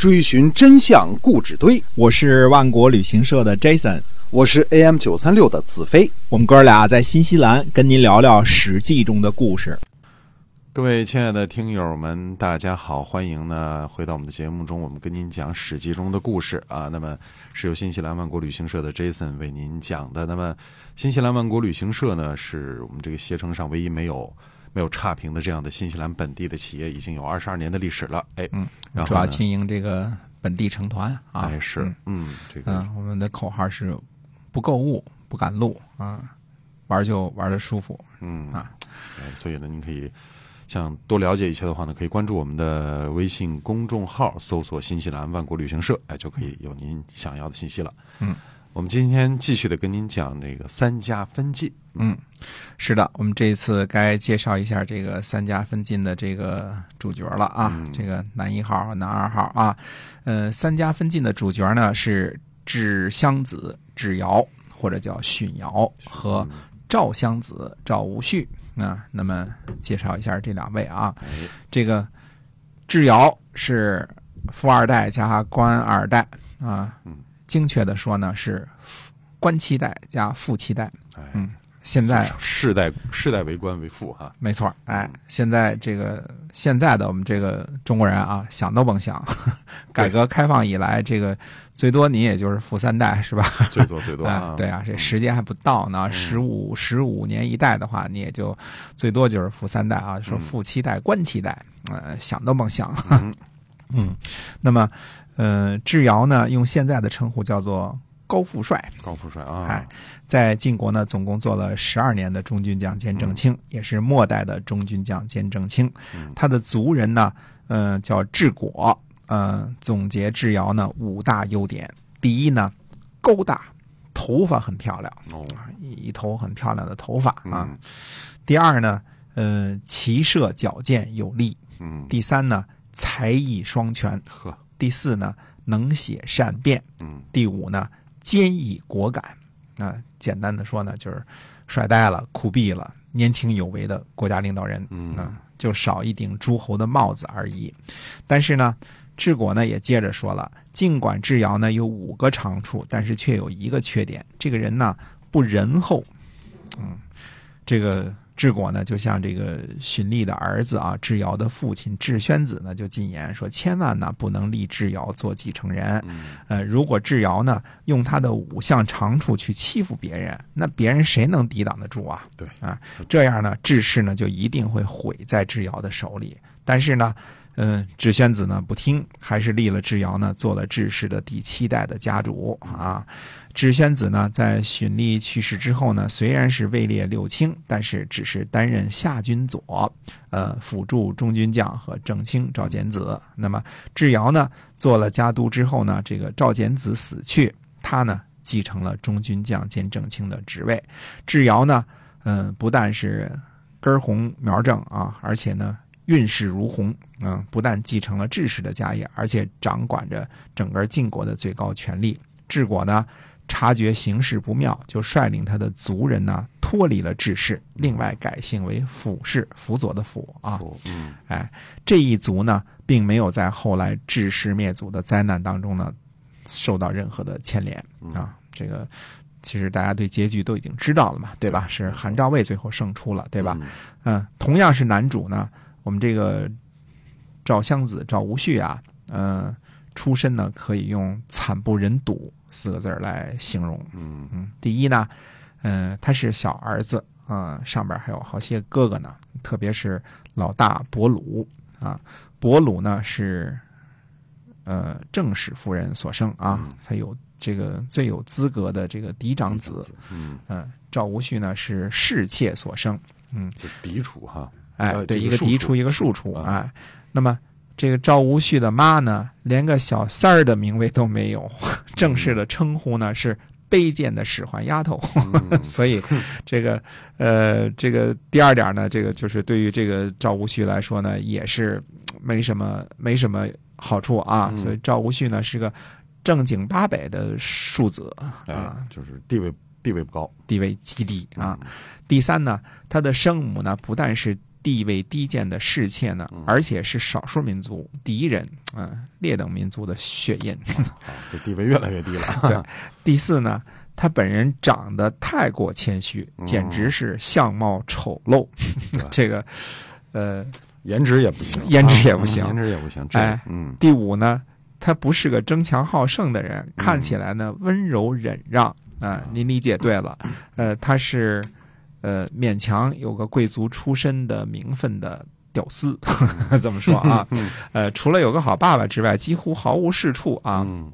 追寻真相故纸堆。我是万国旅行社的 Jason，我是 AM 九三六的子飞。我们哥俩在新西兰跟您聊聊《史记》中的故事。各位亲爱的听友们，大家好，欢迎呢回到我们的节目中，我们跟您讲《史记》中的故事啊。那么是由新西兰万国旅行社的 Jason 为您讲的。那么新西兰万国旅行社呢，是我们这个携程上唯一没有没有差评的这样的新西兰本地的企业，已经有二十二年的历史了。哎，嗯，然后主要经营这个本地成团啊。哎是嗯嗯这个嗯，我们的口号是不购物不赶路啊，玩就玩的舒服嗯啊。哎，所以呢，您可以想多了解一些的话呢，可以关注我们的微信公众号，搜索“新西兰万国旅行社”，哎，就可以有您想要的信息了。嗯，我们今天继续的跟您讲这个三家分晋。嗯，是的，我们这一次该介绍一下这个三家分晋的这个主角了啊，嗯。这个男一号、男二号啊，呃，三家分晋的主角呢是智襄子智瑶，或者叫荀瑶和赵襄子赵无恤啊。那么介绍一下这两位啊，哎，这个智瑶是富二代加官二代啊嗯，精确的说呢是官七代加富七代。哎，嗯现在世代世代为官为富哈。没错，哎，现在这个现在的我们这个中国人啊，想都甭想，改革开放以来，这个最多你也就是富三代是吧？最多最多啊啊，，对啊，这嗯时间还不到呢，嗯十五十五年一代的话，你也就最多就是富三代啊，说嗯富七代、官七代，呃，想都甭想。嗯 嗯，那么，呃，智瑶呢，用现在的称呼叫做高富帅，高富帅啊，哎，在晋国呢，总共做了十二年的中军将兼正卿，也是末代的中军将兼正卿。嗯他的族人呢，呃，叫智果。呃，总结智瑶呢五大优点：第一呢，高大，头发很漂亮，哦，一一头很漂亮的头发啊。嗯第二呢，呃，骑射矫健有力。嗯，第三呢，才艺双全。呵，第四呢，能写善辩。嗯第五呢，坚毅果敢。那、简单的说呢，就是帅呆了、酷毙了、年轻有为的国家领导人。嗯啊就少一顶诸侯的帽子而已。但是呢，治国呢也接着说了，尽管智瑶呢有五个长处，但是却有一个缺点，这个人呢不仁厚。嗯，这个智果呢，就像这个荀立的儿子啊，智瑶的父亲智宣子呢，就进言说，千万呢不能立智瑶做继承人。嗯呃，如果智瑶呢用他的五项长处去欺负别人，那别人谁能抵挡得住啊？对啊，这样呢，智氏呢就一定会毁在智瑶的手里。但是呢，嗯、智宣子呢不听，还是立了智瑶呢做了智氏的第七代的家主啊。智宣子呢在荀立去世之后呢，虽然是位列六卿，但是只是担任下军佐，呃，辅助中军将和正卿赵简子。那么智瑶呢做了家督之后呢，这个赵简子死去，他呢继承了中军将兼正卿的职位。智瑶呢，嗯、不但是根红苗正啊，而且呢运势如虹，嗯、不但继承了智氏的家业，而且掌管着整个晋国的最高权力。智果呢，察觉形势不妙，就率领他的族人呢脱离了智氏，另外改姓为辅氏，辅佐的辅啊。哦嗯哎，这一族呢，并没有在后来智氏灭族的灾难当中呢，受到任何的牵连啊。这个其实大家对结局都已经知道了嘛，对吧？是韩赵魏最后胜出了，对吧？？嗯，同样是男主呢，我们这个赵襄子赵无恤啊，嗯、出身呢可以用惨不忍睹四个字儿来形容。嗯。嗯，第一呢，嗯、他是小儿子，啊、上边还有好些哥哥呢，特别是老大伯鲁啊，伯鲁呢是呃正室夫人所生啊嗯，他有这个最有资格的这个嫡长子，嗯，嗯、赵无恤呢是侍妾所生，嗯，嫡出哈，哎，对，一个嫡出，一个庶庶出，啊哎，那么这个赵无恤的妈呢，连个小三儿的名位都没有，正式的称呼呢是卑贱的使唤丫头。嗯 所以，这个呃，这个第二点呢，这个就是对于这个赵无恤来说呢，也是嗯没什么没什么好处啊。嗯所以赵无恤呢是个正经八百的庶子哎啊，，就是地位地位不高地位极低啊。嗯第三呢，他的生母呢不但是地位低贱的侍妾呢，而且是少数民族敌人，啊、劣等民族的血印。这地位越来越低了。对第四呢，他本人长得太过谦虚，简直是相貌丑陋。对 这个，呃，颜值也不行，颜值也不行嗯颜值也不行。哎嗯第五呢，他不是个争强好胜的人，看起来呢温柔忍让啊、您理解对了，呃，他是呃勉强有个贵族出身的名分的屌丝，这么说啊，呃，除了有个好爸爸之外，几乎毫无是处啊。嗯。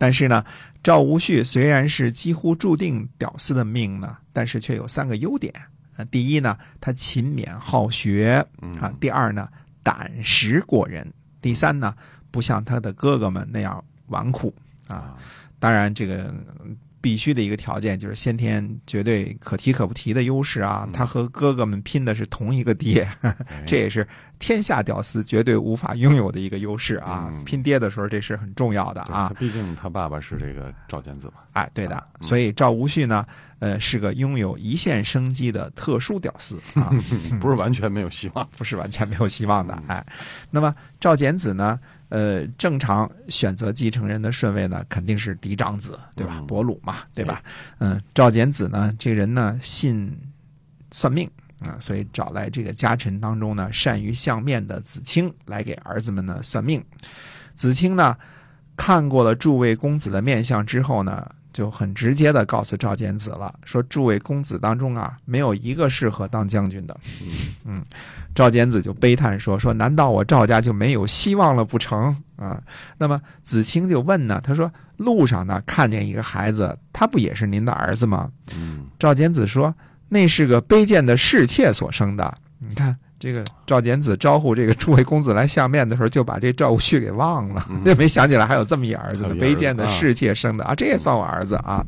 但是呢，赵无恤虽然是几乎注定屌丝的命呢，但是却有三个优点。呃，第一呢，他勤勉好学啊；第二呢，胆识过人；第三呢，不像他的哥哥们那样纨绔啊。当然，这个嗯必须的一个条件就是先天绝对可提可不提的优势啊。他和哥哥们拼的是同一个爹，哎 这也是天下屌丝绝对无法拥有的一个优势啊。嗯拼爹的时候，这是很重要的啊。毕竟他爸爸是这个赵简子嘛。哎，对的啊，嗯所以赵无恤呢，呃，是个拥有一线生机的特殊屌丝啊，不是完全没有希望。不是完全没有希望的嗯。哎，那么赵简子呢，呃，正常选择继承人的顺位呢，肯定是嫡长子，对吧嗯？伯鲁嘛，对吧？嗯，赵简子呢，这人呢信算命。啊、所以找来这个家臣当中呢，善于相面的子清来给儿子们呢算命。子清呢，看过了诸位公子的面相之后呢，就很直接的告诉赵简子了，说诸位公子当中啊，没有一个适合当将军的。嗯，赵简子就悲叹说：“说难道我赵家就没有希望了不成？”啊，那么子清就问呢，他说：“路上呢看见一个孩子，他不也是您的儿子吗嗯，？”赵简子说：“那是个卑贱的侍妾所生的。”你看。这个赵简子招呼这个诸位公子来相面的时候，就把这赵无恤给忘了，就没想起来还有这么一儿子呢，卑贱的侍妾生的啊，这也算我儿子啊。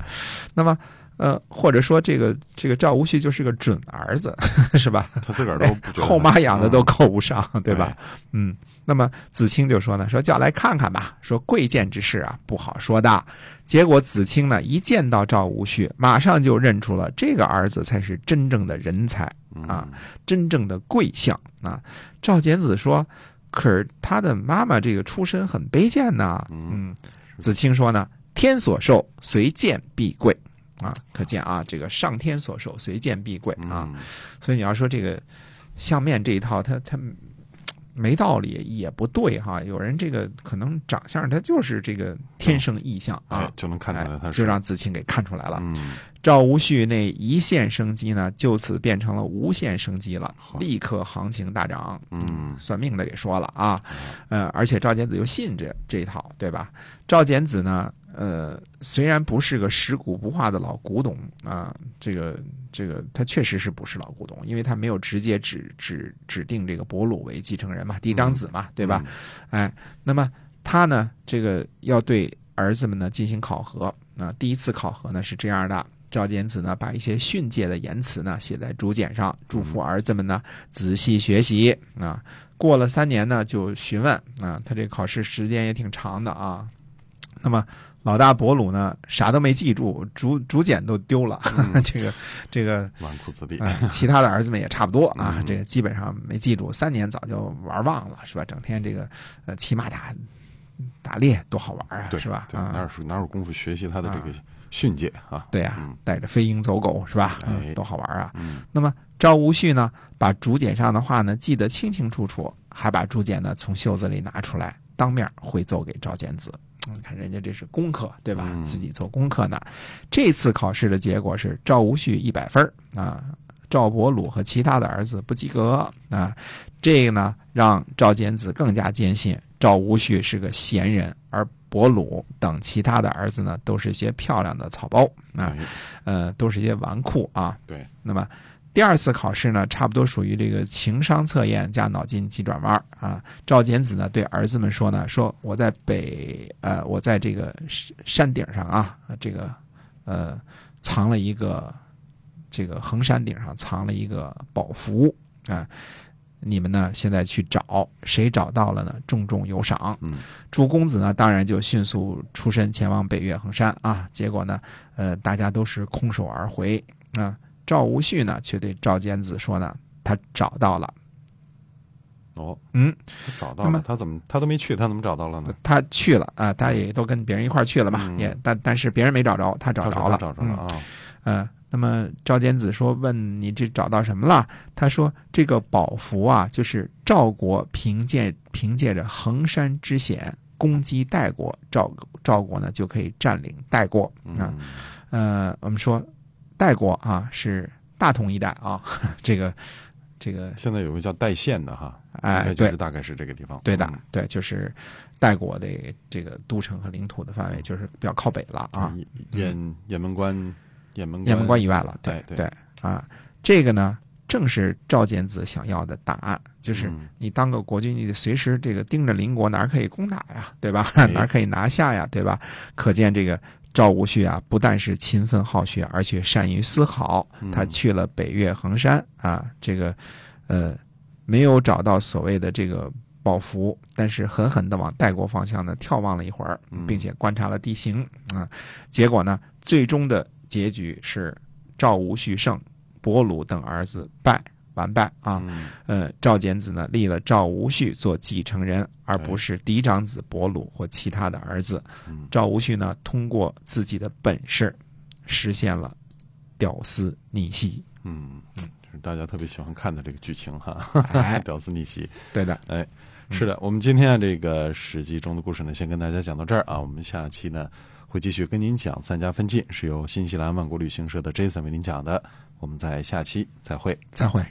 那么，呃，或者说这个这个赵无恤就是个准儿子，是吧？他自个儿都 后妈养的都嗯够不上，对吧哎？嗯，那么子清就说呢，说叫来看看吧，说贵贱之事啊，不好说的。结果子清呢，一见到赵无恤，马上就认出了这个儿子才是真正的人才，啊嗯真正的贵相啊。赵简子说，可是他的妈妈这个出身很卑贱呐。嗯嗯，子清说呢，天所授，随见必贵。啊，可见啊，这个上天所授，随见必贵啊。嗯所以你要说这个相面这一套，它它没道理，也不对哈。有人这个可能长相他就是这个天生异相啊哎，，就能看出来他是哎就让子清给看出来了。嗯赵无恤那一线生机呢，就此变成了无限生机了，立刻行情大涨。嗯算命的给说了啊，呃，而且赵简子又信这这一套，对吧？赵简子呢，呃，虽然不是个食古不化的老古董啊，这个这个他确实是不是老古董，因为他没有直接指指指定这个伯鲁为继承人嘛，嫡长子嘛，对吧？哎，那么他呢，这个要对儿子们呢进行考核啊。第一次考核呢是这样的：赵简子呢把一些训诫的言辞呢写在竹简上，嘱咐儿子们呢仔细学习啊。过了三年呢，就询问啊，他这考试时间也挺长的啊。那么老大伯鲁呢，啥都没记住，竹竹简都丢了，这个这个纨绔子弟，啊，其他的儿子们也差不多啊嗯，这个基本上没记住，三年早就玩忘了，是吧？整天这个呃骑马打打猎多好玩啊，是吧？对，哪啊，有哪有功夫学习他的这个训诫啊？对呀嗯，带着飞鹰走狗是吧？多好玩啊！嗯那么赵无恤呢，把竹简上的话呢记得清清楚楚，还把竹简呢从袖子里拿出来，当面回奏给赵简子。你看人家这是功课，对吧？嗯自己做功课呢。这次考试的结果是赵无恤一百分儿啊，赵伯鲁和其他的儿子不及格啊。这个呢，让赵简子更加坚信赵无恤是个贤人，而伯鲁等其他的儿子呢，都是些漂亮的草包啊。哎呃，都是一些纨绔啊。对，那么第二次考试呢，差不多属于这个情商测验加脑筋急转弯啊。赵简子呢对儿子们说呢，说我在北呃，我在这个山山顶上啊，这个呃藏了一个这个衡山顶上藏了一个宝符啊。你们呢？现在去找，谁找到了呢？重重有赏。嗯朱公子呢，当然就迅速出身前往北岳衡山啊。结果呢，呃，大家都是空手而回啊。赵无恤呢，却对赵简子说呢，他找到了，哦，嗯，他找到那么了，他怎么他都没去，他怎么找到了呢？他去了啊，他也都跟别人一块去了嘛，嗯也但但是别人没找着，他找着了，找着了啊，嗯。呃，那么赵简子说：“问你这找到什么了？”他说：“这个宝符啊，就是赵国凭借凭借着衡山之险攻击代国，赵赵国呢就可以占领代国啊。嗯呃，我们说代国啊是大同一代啊，这个这个现在有个叫代县的哈，应哎就对是大概是这个地方，对的嗯，对，就是代国的这个都城和领土的范围就是比较靠北了啊。雁雁雁门关，雁门雁门关以外了，对哎对。对啊，这个呢正是赵简子想要的答案，就是嗯。你当个国君，你得随时这个盯着邻国哪儿可以攻打呀，对吧？哎。哪儿可以拿下呀，对吧？可见这个赵无恤啊，不但是勤奋好学，而且善于思考。嗯他去了北岳衡山啊，这个呃没有找到所谓的这个。宝符，但是狠狠的往代国方向呢眺望了一会儿，嗯并且观察了地形啊，结果呢，最终的结局是赵无恤胜，伯鲁等儿子败完败啊。嗯呃，赵简子呢立了赵无恤做继承人，而不哎是嫡长子伯鲁或其他的儿子。嗯赵无恤呢通过自己的本事，实现了屌丝逆袭。嗯，就是大家特别喜欢看的这个剧情哈，哎屌丝逆袭。对的，哎，是的，我们今天啊这个《史记》中的故事呢，先跟大家讲到这儿啊。我们下期呢会继续跟您讲三家分晋，是由新西兰万国旅行社的 Jason 为您讲的。我们在下期再会。再会。